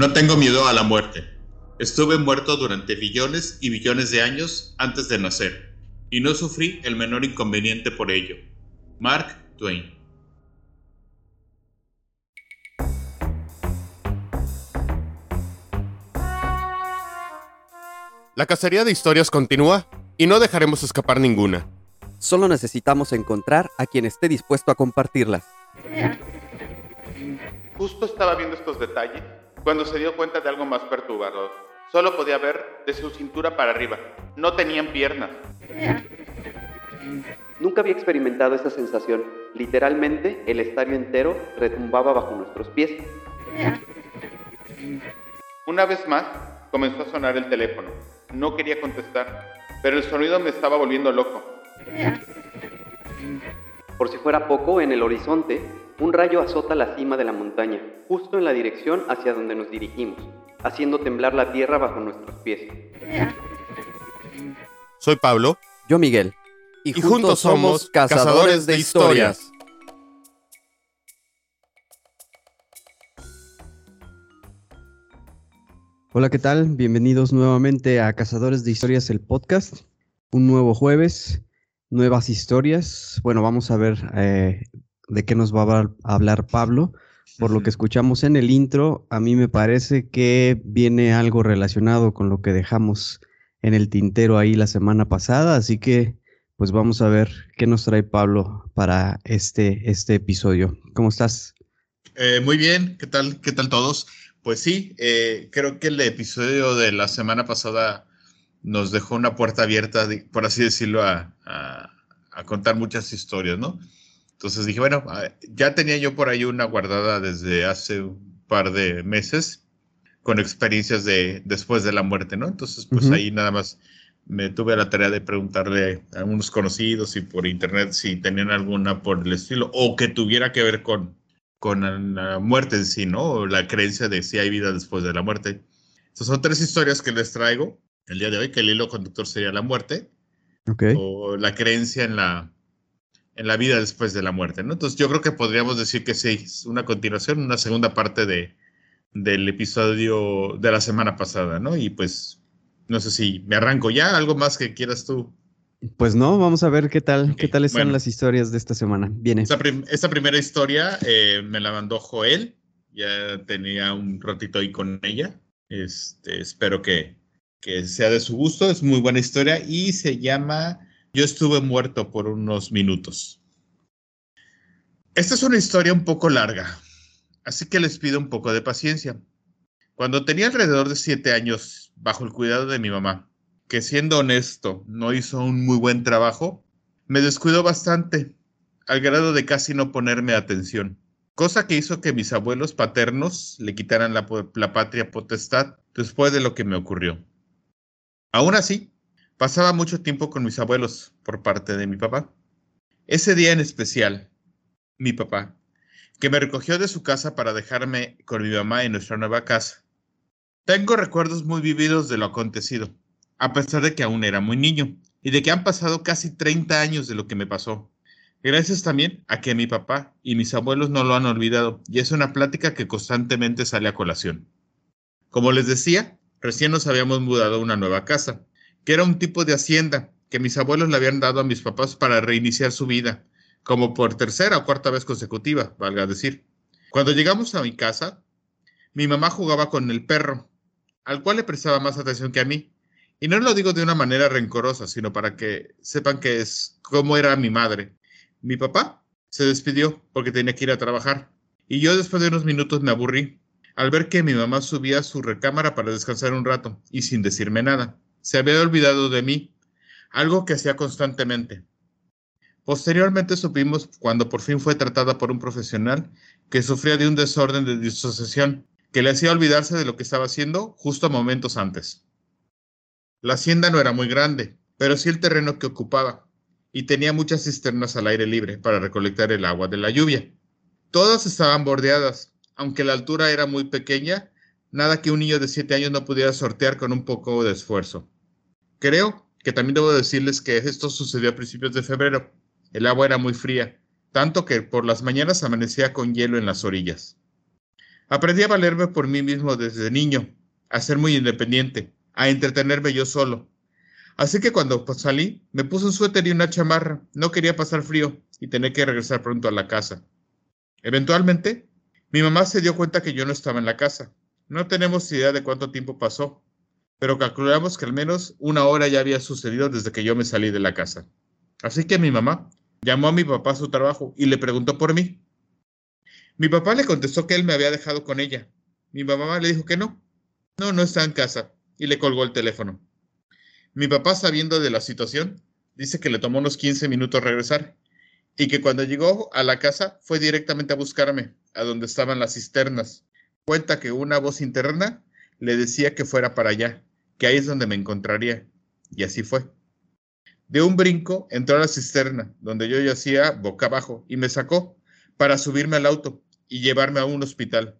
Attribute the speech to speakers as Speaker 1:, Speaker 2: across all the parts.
Speaker 1: No tengo miedo a la muerte. Estuve muerto durante billones y billones de años antes de nacer, y no sufrí el menor inconveniente por ello. Mark Twain.
Speaker 2: La cacería de historias continúa y no dejaremos escapar ninguna.
Speaker 3: Solo necesitamos encontrar a quien esté dispuesto a compartirlas.
Speaker 4: Justo estaba viendo estos detalles cuando se dio cuenta de algo más perturbador. Solo podía ver de su cintura para arriba. No tenían piernas.
Speaker 3: Nunca había experimentado esa sensación. Literalmente, el estadio entero retumbaba bajo nuestros pies.
Speaker 4: Una vez más, comenzó a sonar el teléfono. No quería contestar, pero el sonido me estaba volviendo loco.
Speaker 3: Por si fuera poco, en el horizonte, un rayo azota la cima de la montaña, justo en la dirección hacia donde nos dirigimos, haciendo temblar la tierra bajo nuestros pies.
Speaker 2: Soy Pablo.
Speaker 3: Yo Miguel.
Speaker 2: Y, juntos, somos cazadores de historias.
Speaker 5: Hola, ¿qué tal? Bienvenidos nuevamente a Cazadores de Historias, el podcast. Un nuevo jueves, nuevas historias. Bueno, vamos a ver eh, de qué nos va a hablar Pablo. Por lo que escuchamos en el intro, a mí me parece que viene algo relacionado con lo que dejamos en el tintero ahí la semana pasada, así que pues vamos a ver qué nos trae Pablo para este, este episodio. ¿Cómo estás?
Speaker 1: Eh, muy bien, ¿qué tal? ¿Qué tal todos? Pues sí, eh, creo que el episodio de la semana pasada nos dejó una puerta abierta, por así decirlo, a, a contar muchas historias, ¿no? Entonces dije, bueno, ya tenía yo por ahí una guardada desde hace un par de meses con experiencias de después de la muerte, ¿no? Entonces, pues ahí nada más me tuve la tarea de preguntarle a unos conocidos y por internet si tenían alguna por el estilo o que tuviera que ver con, con la muerte en sí, ¿no? O la creencia de si hay vida después de la muerte. Entonces son tres historias que les traigo el día de hoy, que el hilo conductor sería la muerte.
Speaker 5: Okay.
Speaker 1: O la creencia en la, en la vida después de la muerte, ¿no? Entonces yo creo que podríamos decir que sí, es una continuación, una segunda parte de, del episodio de la semana pasada, ¿no? Y pues, no sé si me arranco ya, algo más que quieras tú.
Speaker 5: Pues no, vamos a ver qué tal, qué tal están las historias de esta semana. Viene.
Speaker 1: Esta, primera historia eh, me la mandó Joel, ya tenía un ratito ahí con ella. Este, espero que, que sea de su gusto, es muy buena historia y se llama yo estuve muerto por unos minutos. Esta es una historia un poco larga, así que les pido un poco de paciencia. Cuando tenía alrededor de siete años, bajo el cuidado de mi mamá, que siendo honesto no hizo un muy buen trabajo, me descuidó bastante, al grado de casi no ponerme atención, cosa que hizo que mis abuelos paternos le quitaran la, patria potestad después de lo que me ocurrió. Aún así, Pasaba mucho tiempo con mis abuelos por parte de mi papá. Ese día en especial, mi papá, que me recogió de su casa para dejarme con mi mamá en nuestra nueva casa. Tengo recuerdos muy vividos de lo acontecido, a pesar de que aún era muy niño y de que han pasado casi 30 años de lo que me pasó. Gracias también a que mi papá y mis abuelos no lo han olvidado y es una plática que constantemente sale a colación. Como les decía, recién nos habíamos mudado a una nueva casa que era un tipo de hacienda que mis abuelos le habían dado a mis papás para reiniciar su vida, como por tercera o cuarta vez consecutiva, valga decir. Cuando llegamos a mi casa, mi mamá jugaba con el perro, al cual le prestaba más atención que a mí. Y no lo digo de una manera rencorosa, sino para que sepan que es cómo era mi madre. Mi papá se despidió porque tenía que ir a trabajar. Y yo después de unos minutos me aburrí al ver que mi mamá subía a su recámara para descansar un rato y sin decirme nada se había olvidado de mí, algo que hacía constantemente. Posteriormente supimos, cuando por fin fue tratada por un profesional, que sufría de un desorden de disociación que le hacía olvidarse de lo que estaba haciendo justo momentos antes. La hacienda no era muy grande, pero sí el terreno que ocupaba, y tenía muchas cisternas al aire libre para recolectar el agua de la lluvia. Todas estaban bordeadas, aunque la altura era muy pequeña nada que un niño de 7 años no pudiera sortear con un poco de esfuerzo. Creo que también debo decirles que esto sucedió a principios de febrero. El agua era muy fría, tanto que por las mañanas amanecía con hielo en las orillas. Aprendí a valerme por mí mismo desde niño, a ser muy independiente, a entretenerme yo solo. Así que cuando salí, me puse un suéter y una chamarra. No quería pasar frío y tener que regresar pronto a la casa. Eventualmente, mi mamá se dio cuenta que yo no estaba en la casa. No tenemos idea de cuánto tiempo pasó, pero calculamos que al menos una hora ya había sucedido desde que yo me salí de la casa. Así que mi mamá llamó a mi papá a su trabajo y le preguntó por mí. Mi papá le contestó que él me había dejado con ella. Mi mamá le dijo que no. No, no está en casa. Y le colgó el teléfono. Mi papá, sabiendo de la situación, dice que le tomó unos 15 minutos regresar y que cuando llegó a la casa fue directamente a buscarme, a donde estaban las cisternas. Cuenta que una voz interna le decía que fuera para allá, que ahí es donde me encontraría. Y así fue. De un brinco entró a la cisterna, donde yo yacía boca abajo, y me sacó para subirme al auto y llevarme a un hospital.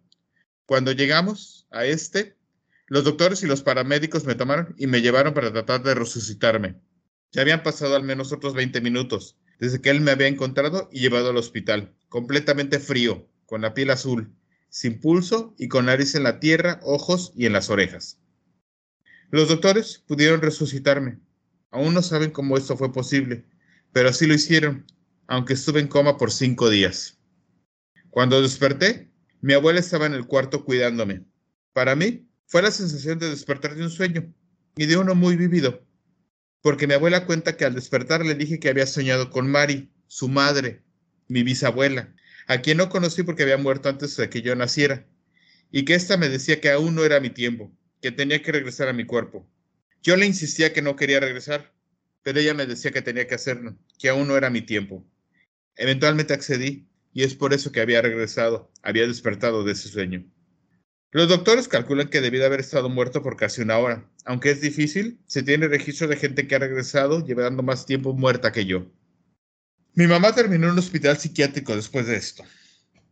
Speaker 1: Cuando llegamos a este, los doctores y los paramédicos me tomaron y me llevaron para tratar de resucitarme. Ya habían pasado al menos otros 20 minutos desde que él me había encontrado y llevado al hospital, completamente frío, con la piel azul, sin pulso y con nariz en la tierra, ojos y en las orejas. Los doctores pudieron resucitarme. Aún no saben cómo esto fue posible, pero así lo hicieron, aunque estuve en coma por cinco días. Cuando desperté, mi abuela estaba en el cuarto cuidándome. Para mí, fue la sensación de despertar de un sueño y de uno muy vívido, porque mi abuela cuenta que al despertar le dije que había soñado con Mari, su madre, mi bisabuela, a quien no conocí porque había muerto antes de que yo naciera, y que ésta me decía que aún no era mi tiempo, que tenía que regresar a mi cuerpo. Yo le insistía que no quería regresar, pero ella me decía que tenía que hacerlo, que aún no era mi tiempo. Eventualmente accedí y es por eso que había regresado, había despertado de ese sueño. Los doctores calculan que debía haber estado muerto por casi una hora. Aunque es difícil, se tiene registro de gente que ha regresado llevando más tiempo muerta que yo. Mi mamá terminó en un hospital psiquiátrico después de esto.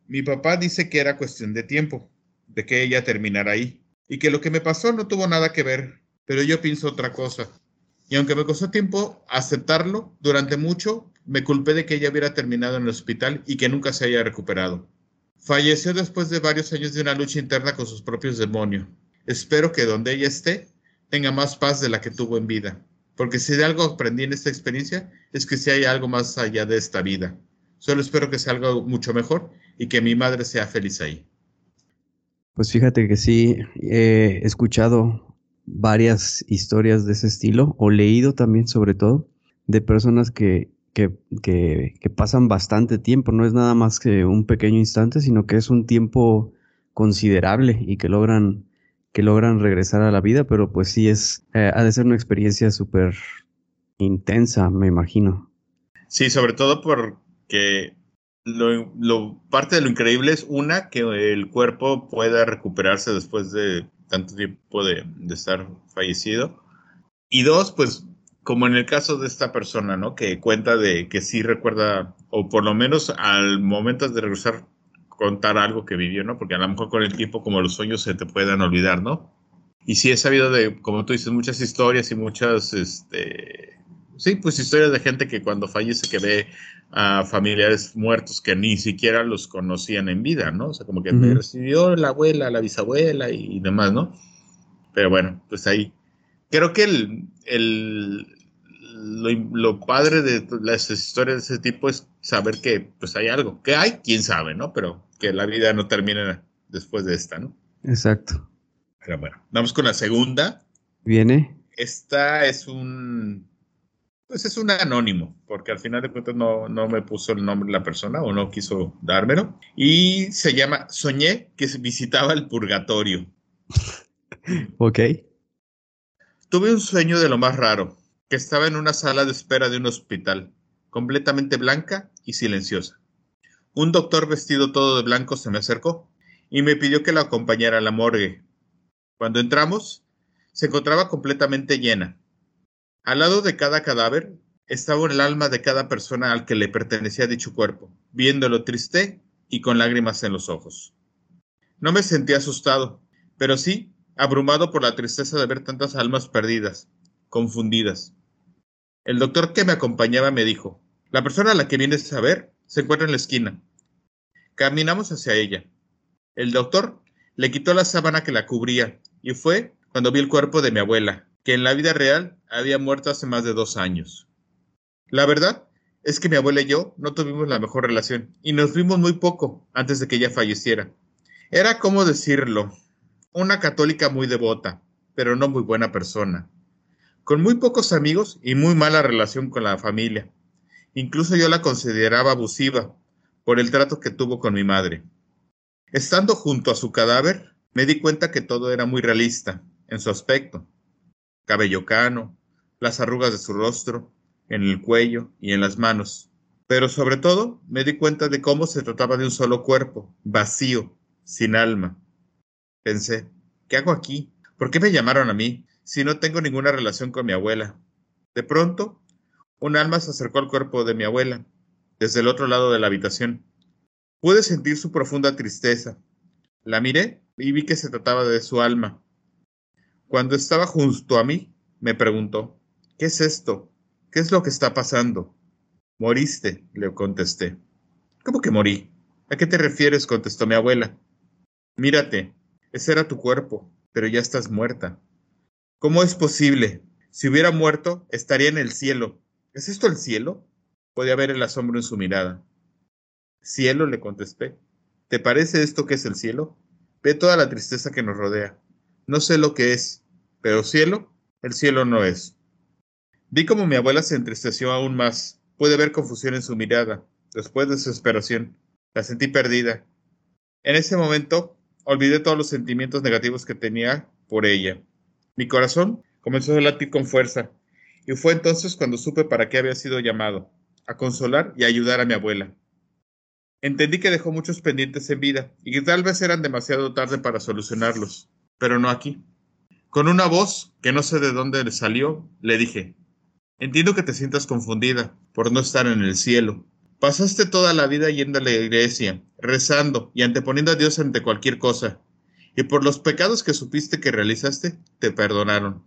Speaker 1: Mi papá dice que era cuestión de tiempo, de que ella terminara ahí, y que lo que me pasó no tuvo nada que ver, pero yo pienso otra cosa. Y aunque me costó tiempo aceptarlo, durante mucho me culpé de que ella hubiera terminado en el hospital y que nunca se haya recuperado. Falleció después de varios años de una lucha interna con sus propios demonios. Espero que donde ella esté tenga más paz de la que tuvo en vida, porque si de algo aprendí en esta experiencia es que si hay algo más allá de esta vida. Solo espero que sea algo mucho mejor y que mi madre sea feliz ahí.
Speaker 5: Pues fíjate que sí, he escuchado varias historias de ese estilo, o leído también sobre todo, de personas que que, pasan bastante tiempo, no es nada más que un pequeño instante, sino que es un tiempo considerable y que logran, que logran regresar a la vida, pero pues sí es, eh, ha de ser una experiencia súper intensa, me imagino.
Speaker 1: Sí, sobre todo porque lo, parte de lo increíble es una, que el cuerpo pueda recuperarse después de tanto tiempo de, de estar fallecido. Y dos, pues como en el caso de esta persona, ¿no? Que cuenta de que sí recuerda, o por lo menos al momento de regresar, contar algo que vivió, ¿no? Porque a lo mejor con el tiempo, como los sueños se te puedan olvidar, ¿no? Y sí he sabido de, como tú dices, muchas historias y muchas, este, sí, pues historias de gente que cuando fallece que ve a familiares muertos que ni siquiera los conocían en vida, ¿no? O sea, como que recibió la abuela, la bisabuela y, demás, ¿no? Pero bueno, pues ahí. Creo que el, lo, padre de las historias de ese tipo es saber que pues hay algo, que hay, quién sabe, ¿no? Pero que la vida no termina después de esta, ¿no?
Speaker 5: Exacto.
Speaker 1: Pero bueno, vamos con la segunda.
Speaker 5: Viene.
Speaker 1: Esta es un, pues es un anónimo, porque al final de cuentas no, no me puso el nombre de la persona o no quiso dármelo. Y se llama Soñé que visitaba el purgatorio.
Speaker 5: ok.
Speaker 1: Tuve un sueño de lo más raro que estaba en una sala de espera de un hospital, completamente blanca y silenciosa. Un doctor vestido todo de blanco se me acercó y me pidió que la acompañara a la morgue. Cuando entramos, se encontraba completamente llena. Al lado de cada cadáver estaba el alma de cada persona al que le pertenecía dicho cuerpo, viéndolo triste y con lágrimas en los ojos. No me sentí asustado, pero sí abrumado por la tristeza de ver tantas almas perdidas, confundidas, el doctor que me acompañaba me dijo, la persona a la que vienes a ver se encuentra en la esquina. Caminamos hacia ella. El doctor le quitó la sábana que la cubría y fue cuando vi el cuerpo de mi abuela, que en la vida real había muerto hace más de dos años. La verdad es que mi abuela y yo no tuvimos la mejor relación y nos vimos muy poco antes de que ella falleciera. Era, como decirlo, una católica muy devota, pero no muy buena persona, con muy pocos amigos y muy mala relación con la familia. Incluso yo la consideraba abusiva por el trato que tuvo con mi madre. Estando junto a su cadáver, me di cuenta que todo era muy realista en su aspecto. Cabello cano, las arrugas de su rostro, en el cuello y en las manos. Pero sobre todo me di cuenta de cómo se trataba de un solo cuerpo, vacío, sin alma. Pensé, ¿qué hago aquí? ¿Por qué me llamaron a mí si no tengo ninguna relación con mi abuela? De pronto, un alma se acercó al cuerpo de mi abuela, desde el otro lado de la habitación. Pude sentir su profunda tristeza. La miré y vi que se trataba de su alma. Cuando estaba junto a mí, me preguntó, ¿qué es esto? ¿Qué es lo que está pasando? Moriste, le contesté. ¿Cómo que morí? ¿A qué te refieres? contestó mi abuela. Mírate, ese era tu cuerpo, pero ya estás muerta. ¿Cómo es posible? Si hubiera muerto, estaría en el cielo. ¿Es esto el cielo? Podía ver el asombro en su mirada. Cielo, le contesté. ¿Te parece esto que es el cielo? Ve toda la tristeza que nos rodea. No sé lo que es, pero cielo, el cielo no es. Vi como mi abuela se entristeció aún más. Pude ver confusión en su mirada, después desesperación. La sentí perdida. En ese momento, olvidé todos los sentimientos negativos que tenía por ella. Mi corazón comenzó a latir con fuerza, y fue entonces cuando supe para qué había sido llamado, a consolar y ayudar a mi abuela. Entendí que dejó muchos pendientes en vida y que tal vez eran demasiado tarde para solucionarlos, pero no aquí. Con una voz que no sé de dónde le salió, le dije, Entiendo que te sientas confundida por no estar en el cielo. Pasaste toda la vida yendo a la iglesia, rezando y anteponiendo a Dios ante cualquier cosa. Y por los pecados que supiste que realizaste, te perdonaron.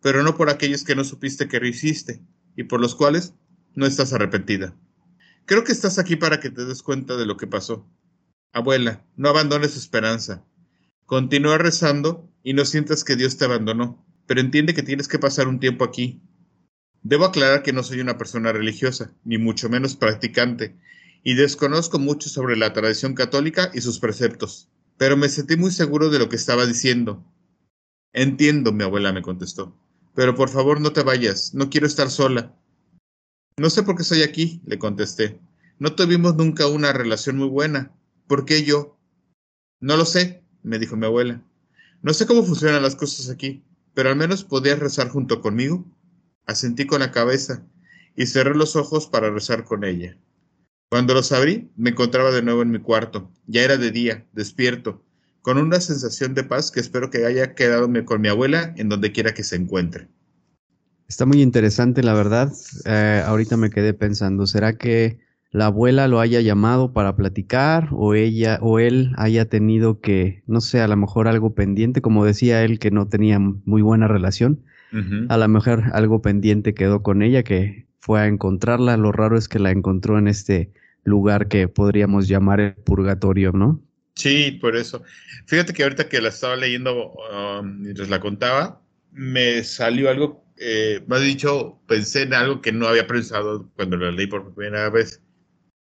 Speaker 1: Pero no por aquellos que no supiste que hiciste y por los cuales no estás arrepentida. Creo que estás aquí para que te des cuenta de lo que pasó. Abuela, no abandones esperanza. Continúa rezando y no sientas que Dios te abandonó, pero entiende que tienes que pasar un tiempo aquí, Debo aclarar que no soy una persona religiosa, ni mucho menos practicante, y desconozco mucho sobre la tradición católica y sus preceptos, pero me sentí muy seguro de lo que estaba diciendo. Entiendo, mi abuela me contestó, pero por favor no te vayas, no quiero estar sola. No sé por qué estoy aquí, le contesté. No tuvimos nunca una relación muy buena. ¿Por qué yo? No lo sé, me dijo mi abuela. No sé cómo funcionan las cosas aquí, pero al menos podías rezar junto conmigo. Asentí con la cabeza y cerré los ojos para rezar con ella. Cuando los abrí, me encontraba de nuevo en mi cuarto. Ya era de día, despierto, con una sensación de paz que espero que haya quedado con mi abuela en donde quiera que se encuentre.
Speaker 5: Está muy interesante, la verdad. Eh, ahorita me quedé pensando, ¿será que la abuela lo haya llamado para platicar o ella o él haya tenido que, no sé, a lo mejor algo pendiente, como decía él que no tenía muy buena relación? A lo mejor algo pendiente quedó con ella que fue a encontrarla. Lo raro es que la encontró en este lugar que podríamos llamar el purgatorio, ¿no?
Speaker 1: Sí, por eso. Fíjate que ahorita que la estaba leyendo um, mientras la contaba, me salió algo, eh, más dicho, pensé en algo que no había pensado cuando la leí por primera vez.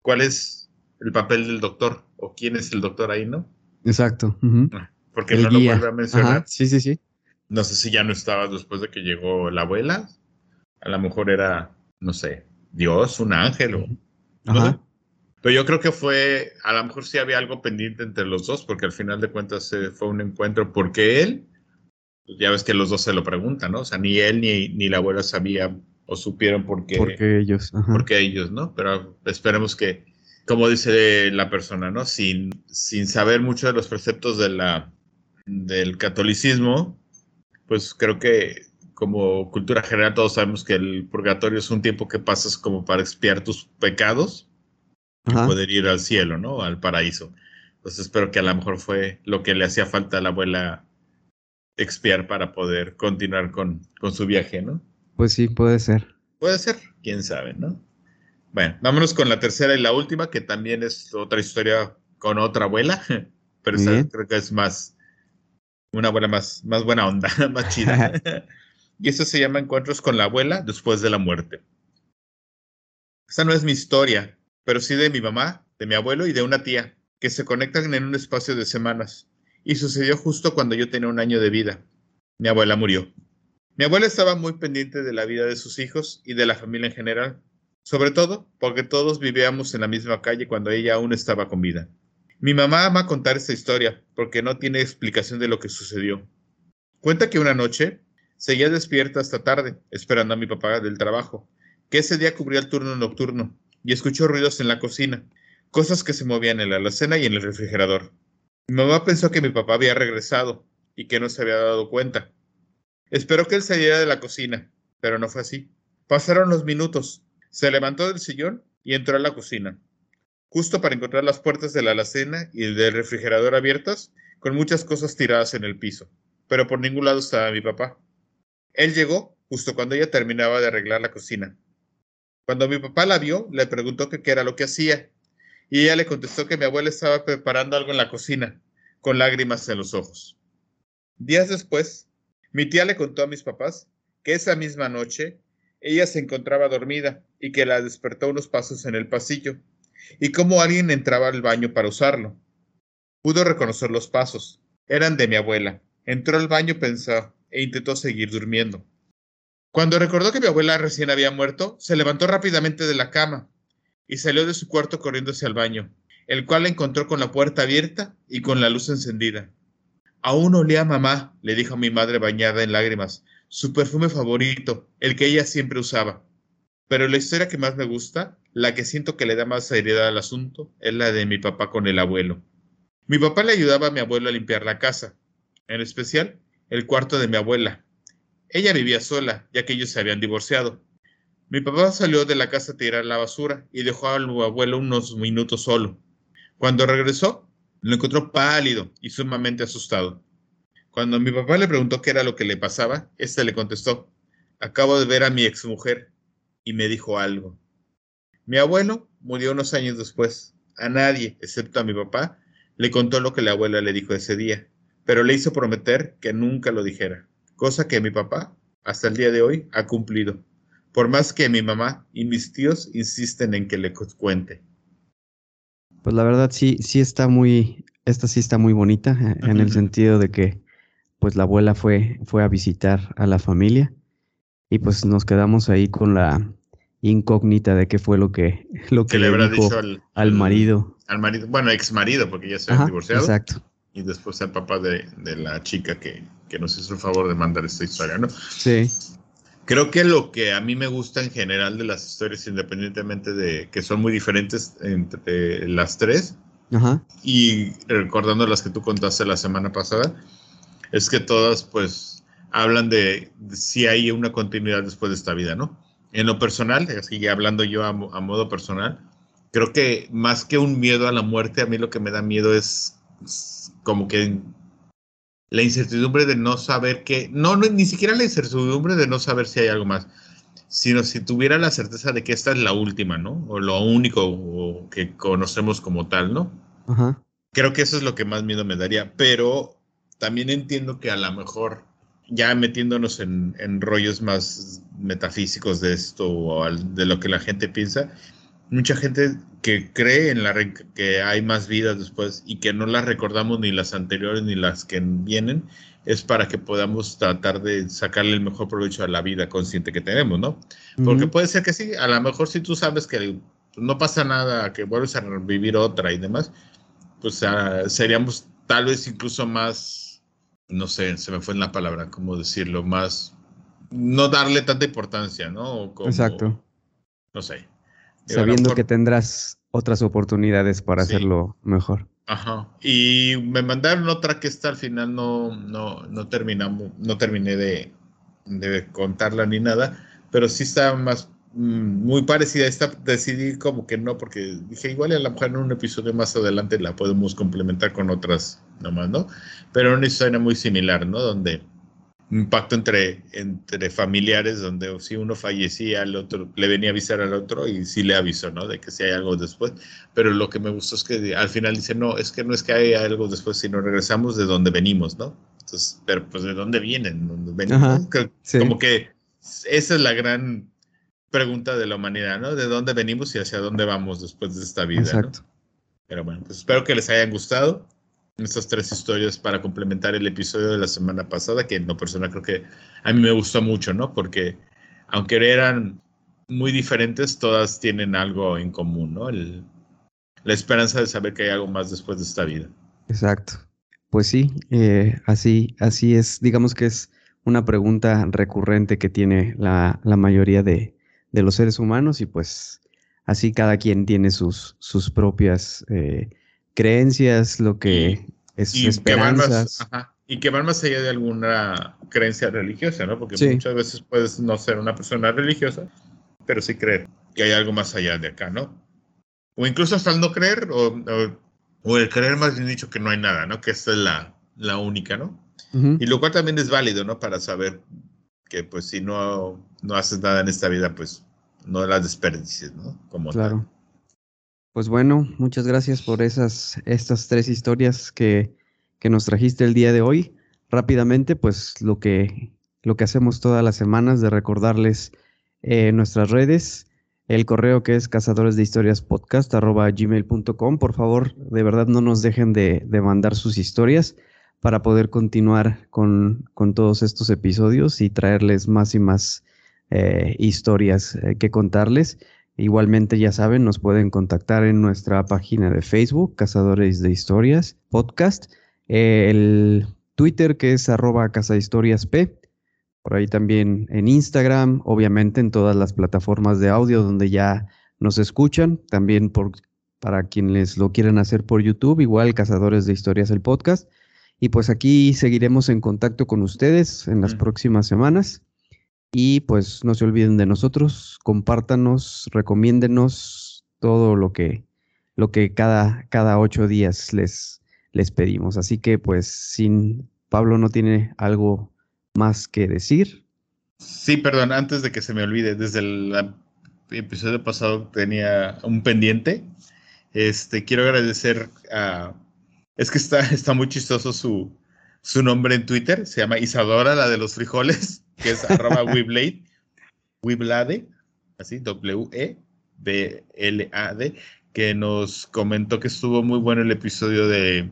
Speaker 1: ¿Cuál es el papel del doctor? ¿O quién es el doctor ahí, no?
Speaker 5: Exacto.
Speaker 1: Ah, porque no lo vuelve a mencionar.
Speaker 5: Sí, sí, sí.
Speaker 1: No sé si ya no estabas después de que llegó la abuela. A lo mejor era, no sé, Dios, un ángel o... No Pero yo creo que fue, a lo mejor sí había algo pendiente entre los dos, porque al final de cuentas eh, fue un encuentro, porque él, pues ya ves que los dos se lo preguntan, ¿no? O sea, ni él ni, ni la abuela sabían o supieron por qué.
Speaker 5: Porque ellos.
Speaker 1: Porque ellos, ¿no? Pero esperemos que, como dice la persona, ¿no? Sin, sin saber mucho de los preceptos de la, del catolicismo, pues creo que como cultura general todos sabemos que el purgatorio es un tiempo que pasas como para expiar tus pecados y poder ir al cielo, ¿no? Al paraíso. Entonces espero que a lo mejor fue lo que le hacía falta a la abuela expiar para poder continuar con, con su viaje, ¿no?
Speaker 5: Pues sí, puede ser.
Speaker 1: Puede ser, quién sabe, ¿no? Bueno, vámonos con la tercera y la última, que también es otra historia con otra abuela, pero esa creo que es más, una abuela más, más buena onda, más chida. y eso se llama Encuentros con la abuela después de la muerte. Esta no es mi historia, pero sí de mi mamá, de mi abuelo y de una tía, que se conectan en un espacio de semanas. Y sucedió justo cuando yo tenía un año de vida. Mi abuela murió. Mi abuela estaba muy pendiente de la vida de sus hijos y de la familia en general, sobre todo porque todos vivíamos en la misma calle cuando ella aún estaba con vida. Mi mamá ama contar esta historia porque no tiene explicación de lo que sucedió. Cuenta que una noche seguía despierta hasta tarde, esperando a mi papá del trabajo, que ese día cubría el turno nocturno, y escuchó ruidos en la cocina, cosas que se movían en la alacena y en el refrigerador. Mi mamá pensó que mi papá había regresado y que no se había dado cuenta. Esperó que él saliera de la cocina, pero no fue así. Pasaron los minutos. Se levantó del sillón y entró a la cocina, justo para encontrar las puertas de la alacena y del refrigerador abiertas, con muchas cosas tiradas en el piso. Pero por ningún lado estaba mi papá. Él llegó justo cuando ella terminaba de arreglar la cocina. Cuando mi papá la vio, le preguntó qué era lo que hacía, y ella le contestó que mi abuela estaba preparando algo en la cocina, con lágrimas en los ojos. Días después, mi tía le contó a mis papás que esa misma noche ella se encontraba dormida y que la despertó unos pasos en el pasillo, y cómo alguien entraba al baño para usarlo. Pudo reconocer los pasos. Eran de mi abuela. Entró al baño, pensó, e intentó seguir durmiendo. Cuando recordó que mi abuela recién había muerto, se levantó rápidamente de la cama y salió de su cuarto corriéndose al baño, el cual la encontró con la puerta abierta y con la luz encendida. Aún olía a mamá, le dijo a mi madre bañada en lágrimas, su perfume favorito, el que ella siempre usaba. Pero la historia que más me gusta, la que siento que le da más seriedad al asunto, es la de mi papá con el abuelo. Mi papá le ayudaba a mi abuelo a limpiar la casa, en especial el cuarto de mi abuela, ella vivía sola, ya que ellos se habían divorciado. Mi papá salió de la casa a tirar la basura y dejó al abuelo unos minutos solo. Cuando regresó, lo encontró pálido y sumamente asustado. Cuando mi papá le preguntó qué era lo que le pasaba, éste le contestó, acabo de ver a mi exmujer y me dijo algo. Mi abuelo murió unos años después. A nadie, excepto a mi papá, le contó lo que la abuela le dijo ese día, pero le hizo prometer que nunca lo dijera cosa que mi papá, hasta el día de hoy, ha cumplido, por más que mi mamá y mis tíos insisten en que le cuente.
Speaker 5: Pues la verdad sí, sí está muy, esta sí está muy bonita, eh, en el sentido de que pues la abuela fue, fue a visitar a la familia y pues nos quedamos ahí con la incógnita de qué fue lo que, lo que, le, dijo al, marido.
Speaker 1: Al marido, bueno, ex marido, porque ya se ha divorciado.
Speaker 5: Exacto.
Speaker 1: Y después al papá de, de la chica que, que nos hizo el favor de mandar esta historia, ¿no?
Speaker 5: Sí.
Speaker 1: Creo que lo que a mí me gusta en general de las historias, independientemente de que son muy diferentes entre las tres, y recordando las que tú contaste la semana pasada, es que todas pues hablan de, si hay una continuidad después de esta vida, ¿no? En lo personal, así ya hablando yo a, a modo personal, creo que más que un miedo a la muerte, a mí lo que me da miedo es como que la incertidumbre de no saber que, no, no, ni siquiera la incertidumbre de no saber si hay algo más, sino si tuviera la certeza de que esta es la última, ¿no? O lo único que conocemos como tal, ¿no? Ajá. Creo que eso es lo que más miedo me daría, pero también entiendo que a lo mejor ya metiéndonos en, en rollos más metafísicos de esto o de lo que la gente piensa, mucha gente que cree en la que hay más vidas después y que no las recordamos ni las anteriores ni las que vienen, es para que podamos tratar de sacarle el mejor provecho a la vida consciente que tenemos, ¿no? Porque puede ser que sí, a lo mejor si tú sabes que no pasa nada, que vuelves a vivir otra y demás, pues ah, seríamos tal vez incluso más, no sé, se me fue en la palabra, ¿cómo decirlo? Más, no darle tanta importancia, ¿no?
Speaker 5: Exacto.
Speaker 1: No sé
Speaker 5: Sabiendo que tendrás otras oportunidades para hacerlo mejor.
Speaker 1: Ajá. Y me mandaron otra que esta al final no, no, no terminamos, no terminé de, de contarla ni nada, pero sí está más mm, muy parecida a esta. Decidí como que no, porque dije igual a la mejor en un episodio más adelante la podemos complementar con otras nomás, ¿no? Pero una historia muy similar, ¿no? Donde un pacto entre, entre familiares donde si uno fallecía, el otro le venía a avisar al otro y sí le avisó, ¿no? De que si hay algo después. Pero lo que me gustó es que al final dice, no, es que no es que haya algo después, sino regresamos de donde venimos, ¿no? Entonces, pero pues ¿de dónde vienen? ¿Dónde ven-
Speaker 5: Ajá,
Speaker 1: ¿no? Que-
Speaker 5: sí.
Speaker 1: Como que esa es la gran pregunta de la humanidad, ¿no? ¿De dónde venimos y hacia dónde vamos después de esta vida? ¿no?
Speaker 5: Exacto.
Speaker 1: Pero bueno, pues espero que les hayan gustado estas tres historias para complementar el episodio de la semana pasada, que en lo personal creo que a mí me gustó mucho, ¿no? Porque aunque eran muy diferentes, todas tienen algo en común, ¿no? El- la esperanza de saber que hay algo más después de esta vida.
Speaker 5: Exacto. Pues sí, eh, así, así es. Digamos que es una pregunta recurrente que tiene la, la mayoría de, de los seres humanos y pues así cada quien tiene sus, sus propias eh, creencias, lo que es
Speaker 1: Y que, van más,
Speaker 5: esperanzas.
Speaker 1: ajá, y que van más allá de alguna creencia religiosa, ¿no? Porque
Speaker 5: Sí.
Speaker 1: muchas veces puedes no ser una persona religiosa, pero sí creer que hay algo más allá de acá, ¿no? O incluso hasta el no creer, o, o- o el creer más bien dicho que no hay nada, ¿no? Que esta es la, la única, ¿no? Y lo cual también es válido, ¿no? Para saber que pues si no, no haces nada en esta vida, pues no las desperdicies, ¿no? Como tal.
Speaker 5: Pues bueno, muchas gracias por esas, estas tres historias que, que nos trajiste el día de hoy. Rápidamente, pues lo que, lo que hacemos todas las semanas de recordarles eh, nuestras redes, el correo que es cazadores. Por favor, de verdad no nos dejen de, de mandar sus historias para poder continuar con, con todos estos episodios y traerles más y más eh, historias eh, que contarles. Igualmente, ya saben, nos pueden contactar en nuestra página de Facebook, Cazadores de Historias Podcast, eh, el Twitter que es arroba cazahistoriasp, por ahí también en Instagram, obviamente en todas las plataformas de audio donde ya nos escuchan, también por, para quienes lo quieran hacer por YouTube, igual Cazadores de Historias el podcast. Y pues aquí seguiremos en contacto con ustedes en las
Speaker 1: Mm.
Speaker 5: próximas semanas. Y pues no se olviden de nosotros, compártanos, recomiéndenos todo lo que, lo que cada, cada ocho días les, les pedimos. Así que pues sin Pablo no tiene algo más que decir.
Speaker 1: Sí, perdón, antes de que se me olvide, desde el episodio pasado tenía un pendiente. Este, quiero agradecer a... Es que está, está muy chistoso su, su nombre en Twitter. Se llama Isadora, la de los frijoles, que es arroba Weblade, Weblade, así, W-E-B-L-A-D, que nos comentó que estuvo muy bueno el episodio de,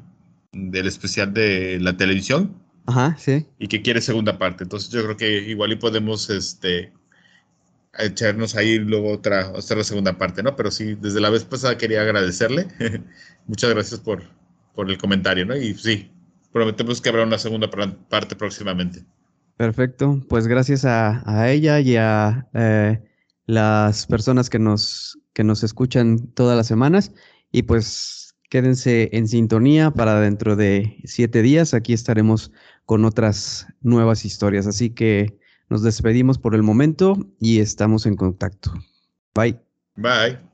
Speaker 1: del especial de la televisión
Speaker 5: Ajá, sí.
Speaker 1: y que quiere segunda parte. Entonces yo creo que igual y podemos este echarnos ahí luego otra, otra segunda parte, ¿no? Pero sí, desde la vez pasada quería agradecerle. Muchas gracias por, por el comentario, ¿no? Y sí, prometemos que habrá una segunda parte próximamente.
Speaker 5: Perfecto, pues gracias a, ella y a eh, las personas que nos, que nos escuchan todas las semanas. Y pues quédense en sintonía para dentro de siete días. Aquí estaremos con otras nuevas historias. Así que nos despedimos por el momento y estamos en contacto. Bye.
Speaker 1: Bye.